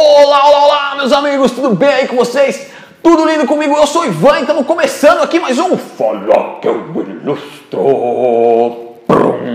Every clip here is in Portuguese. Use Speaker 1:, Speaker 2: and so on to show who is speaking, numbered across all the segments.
Speaker 1: Olá, olá, olá, meus amigos, tudo bem aí com vocês? Tudo lindo comigo? Eu sou Ivan e estamos começando aqui mais um Fala que eu ilustro.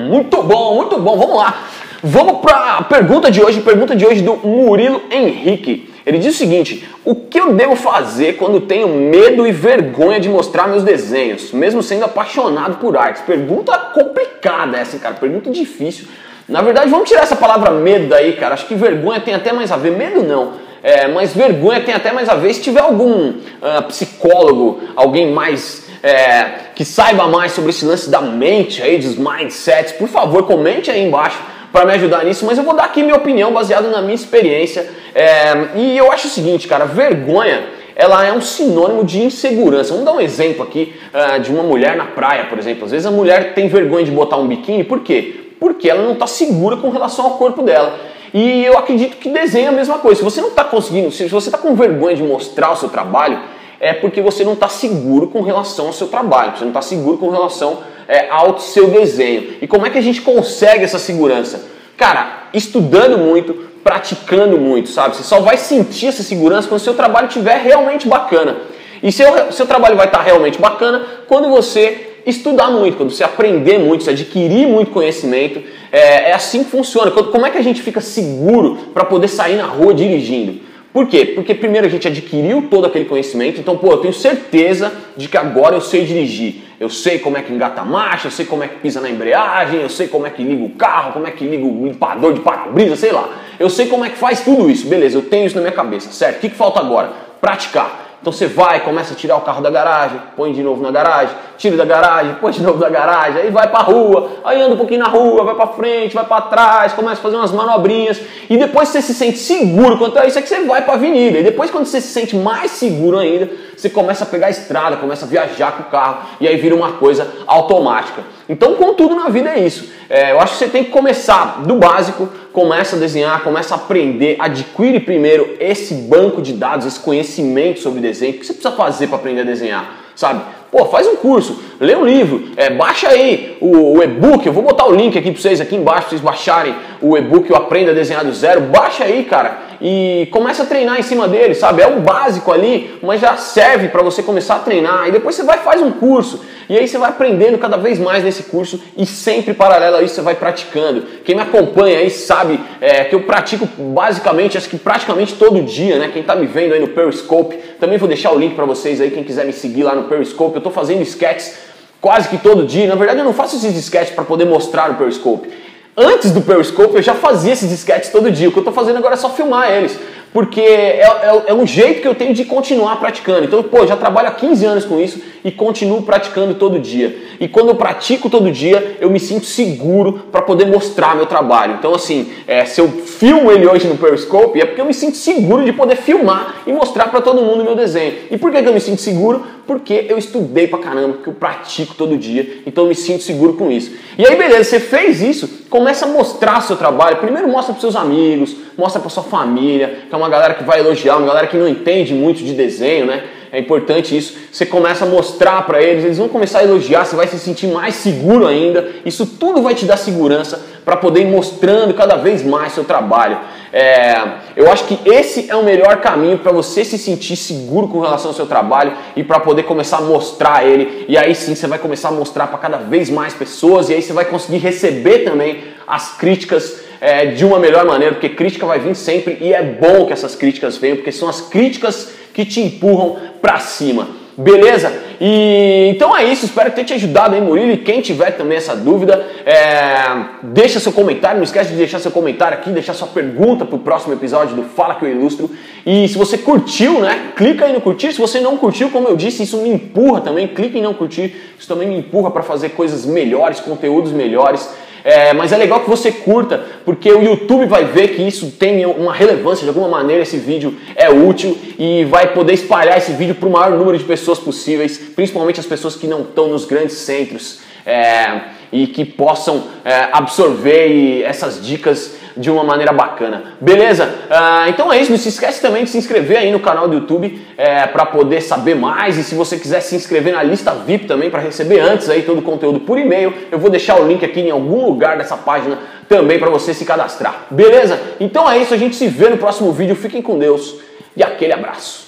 Speaker 1: Muito bom, muito bom, vamos lá. Vamos para a pergunta de hoje, pergunta de hoje do Murilo Henrique. Ele diz o seguinte: O que eu devo fazer quando tenho medo e vergonha de mostrar meus desenhos, mesmo sendo apaixonado por artes? Pergunta complicada essa, cara, pergunta difícil. Na verdade, vamos tirar essa palavra medo daí, cara. Acho que vergonha tem até mais a ver. Medo não. É, mas vergonha tem até mais a ver. Se tiver algum uh, psicólogo, alguém mais é, que saiba mais sobre esse lance da mente aí, dos mindsets, por favor, comente aí embaixo para me ajudar nisso. Mas eu vou dar aqui minha opinião baseada na minha experiência. É, e eu acho o seguinte, cara, vergonha ela é um sinônimo de insegurança. Vamos dar um exemplo aqui uh, de uma mulher na praia, por exemplo. Às vezes a mulher tem vergonha de botar um biquíni, por quê? Porque ela não está segura com relação ao corpo dela. E eu acredito que desenho é a mesma coisa. Se você não está conseguindo, se você está com vergonha de mostrar o seu trabalho, é porque você não está seguro com relação ao seu trabalho, você não está seguro com relação é, ao seu desenho. E como é que a gente consegue essa segurança? Cara, estudando muito, praticando muito, sabe? Você só vai sentir essa segurança quando o seu trabalho estiver realmente bacana. E seu, seu trabalho vai estar tá realmente bacana quando você estudar muito, quando você aprender muito, você adquirir muito conhecimento, é, é assim que funciona. Como é que a gente fica seguro para poder sair na rua dirigindo? Por quê? Porque primeiro a gente adquiriu todo aquele conhecimento, então, pô, eu tenho certeza de que agora eu sei dirigir. Eu sei como é que engata a marcha, eu sei como é que pisa na embreagem, eu sei como é que liga o carro, como é que liga o limpador de para-brisa, sei lá. Eu sei como é que faz tudo isso, beleza, eu tenho isso na minha cabeça, certo? O que, que falta agora? Praticar. Então você vai, começa a tirar o carro da garagem, põe de novo na garagem, tira da garagem, põe de novo da garagem, aí vai para rua, aí anda um pouquinho na rua, vai para frente, vai para trás, começa a fazer umas manobrinhas e depois você se sente seguro quanto a isso é que você vai para avenida. E depois quando você se sente mais seguro ainda, você começa a pegar a estrada, começa a viajar com o carro e aí vira uma coisa automática. Então, com tudo na vida é isso. É, eu acho que você tem que começar do básico, começa a desenhar, começa a aprender, adquire primeiro esse banco de dados, esse conhecimento sobre desenho. O que você precisa fazer para aprender a desenhar? Sabe? Pô, faz um curso, lê um livro, é, baixa aí o, o e-book, eu vou botar o link aqui para vocês aqui embaixo, para vocês baixarem o e-book o Aprenda a Desenhar do Zero, baixa aí, cara, e começa a treinar em cima dele, sabe? É o básico ali, mas já serve para você começar a treinar, e depois você vai faz um curso, e aí você vai aprendendo cada vez mais nesse curso e sempre paralelo a isso você vai praticando. Quem me acompanha aí sabe é, que eu pratico basicamente, acho que praticamente todo dia, né? Quem está me vendo aí no Periscope, também vou deixar o link para vocês aí, quem quiser me seguir lá no Periscope. Eu estou fazendo sketches quase que todo dia. Na verdade, eu não faço esses sketches para poder mostrar no Periscope. Antes do Periscope, eu já fazia esses sketches todo dia. O que eu estou fazendo agora é só filmar eles porque é, é, é, um jeito que eu tenho de continuar praticando. Então, pô, já trabalho há 15 anos com isso e continuo praticando todo dia. E quando eu pratico todo dia, eu me sinto seguro para poder mostrar meu trabalho. Então, assim, é, se eu filmo ele hoje no Periscope, é porque eu me sinto seguro de poder filmar e mostrar para todo mundo meu desenho. E por que, que eu me sinto seguro? Porque eu estudei pra caramba, porque eu pratico todo dia, então eu me sinto seguro com isso. E aí, beleza, você fez isso, começa a mostrar seu trabalho. Primeiro mostra para seus amigos, mostra para sua família, que é uma galera que vai elogiar, uma galera que não entende muito de desenho, né? É importante isso. Você começa a mostrar para eles, eles vão começar a elogiar, você vai se sentir mais seguro ainda. Isso tudo vai te dar segurança para poder ir mostrando cada vez mais seu trabalho. É, eu acho que esse é o melhor caminho para você se sentir seguro com relação ao seu trabalho e para poder começar a mostrar ele. E aí sim você vai começar a mostrar para cada vez mais pessoas e aí você vai conseguir receber também as críticas é, de uma melhor maneira, porque crítica vai vir sempre e é bom que essas críticas venham, porque são as críticas que te empurram para cima. Beleza? E então é isso, espero ter te ajudado aí, Murilo. E quem tiver também essa dúvida, é, deixa seu comentário. Não esquece de deixar seu comentário aqui, deixar sua pergunta pro próximo episódio do Fala que eu ilustro. E se você curtiu, né? Clica aí no curtir. Se você não curtiu, como eu disse, isso me empurra também. Clique em não curtir, isso também me empurra para fazer coisas melhores, conteúdos melhores. É, mas é legal que você curta, porque o YouTube vai ver que isso tem uma relevância, de alguma maneira esse vídeo é útil e vai poder espalhar esse vídeo para o maior número de pessoas possíveis, principalmente as pessoas que não estão nos grandes centros. É, e que possam é, absorver essas dicas de uma maneira bacana. Beleza? Uh, então é isso. Não se esquece também de se inscrever aí no canal do YouTube é, para poder saber mais. E se você quiser se inscrever na lista VIP também para receber antes aí todo o conteúdo por e-mail, eu vou deixar o link aqui em algum lugar dessa página também para você se cadastrar. Beleza? Então é isso. A gente se vê no próximo vídeo. Fiquem com Deus e aquele abraço.